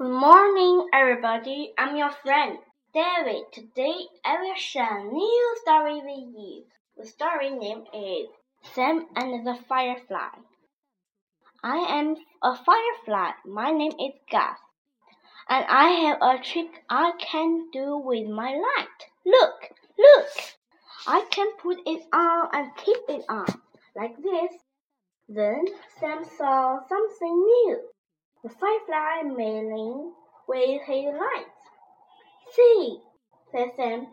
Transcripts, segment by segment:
Good morning, everybody. I'm your friend, David. Today, I will share a new story with you. The story name is Sam and the Firefly. I am a firefly. My name is Gus. And I have a trick I can do with my light. Look, look! I can put it on and keep it on, like this. Then Sam saw something new. The firefly mailing with his lights. See, said Sam.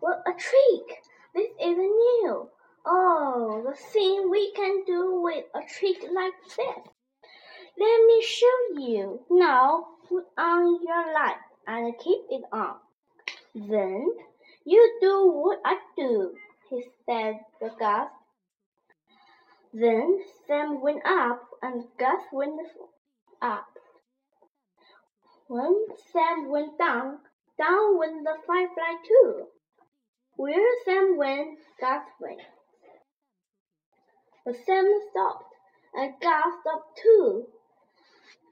What a trick! This is new. Oh, the thing we can do with a trick like this. Let me show you. Now put on your light and keep it on. Then you do what I do, he said to Gus. Then Sam went up and Gus went up. When Sam went down, down went the firefly too. Where Sam went, Gus went. But Sam stopped, and Gus stopped too.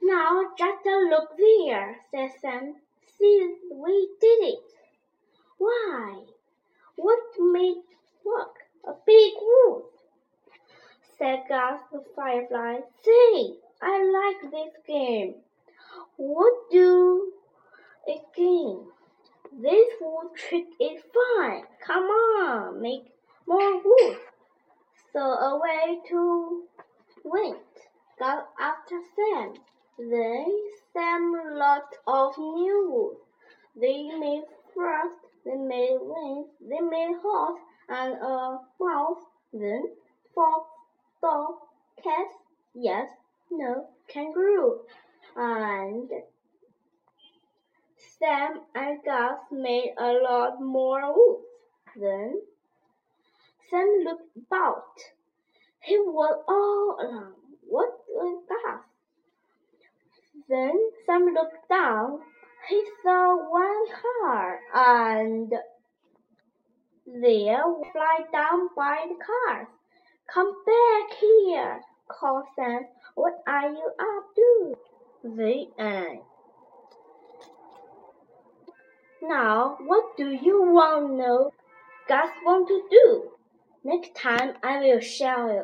Now just to look there, said Sam. See, we did it. Why? What made work? A big wolf, said Gus the firefly. See, I like this game. What do again? This wood trick is fine. Come on, make more wood. So away to went, got after Sam. They Sam lot of new wood. They made frost, they made wings, they made horse and uh, a mouse. Then fox, dog, cat, yes, no, kangaroo, and Sam and Gus made a lot more wood. Then Sam looked about. He was all alone. What was that? Then Sam looked down. He saw one car, and there fly down by the cars. Come back here, called Sam. What are you up to? The end. Now, what do you want to know? Guys want to do? Next time I will show you.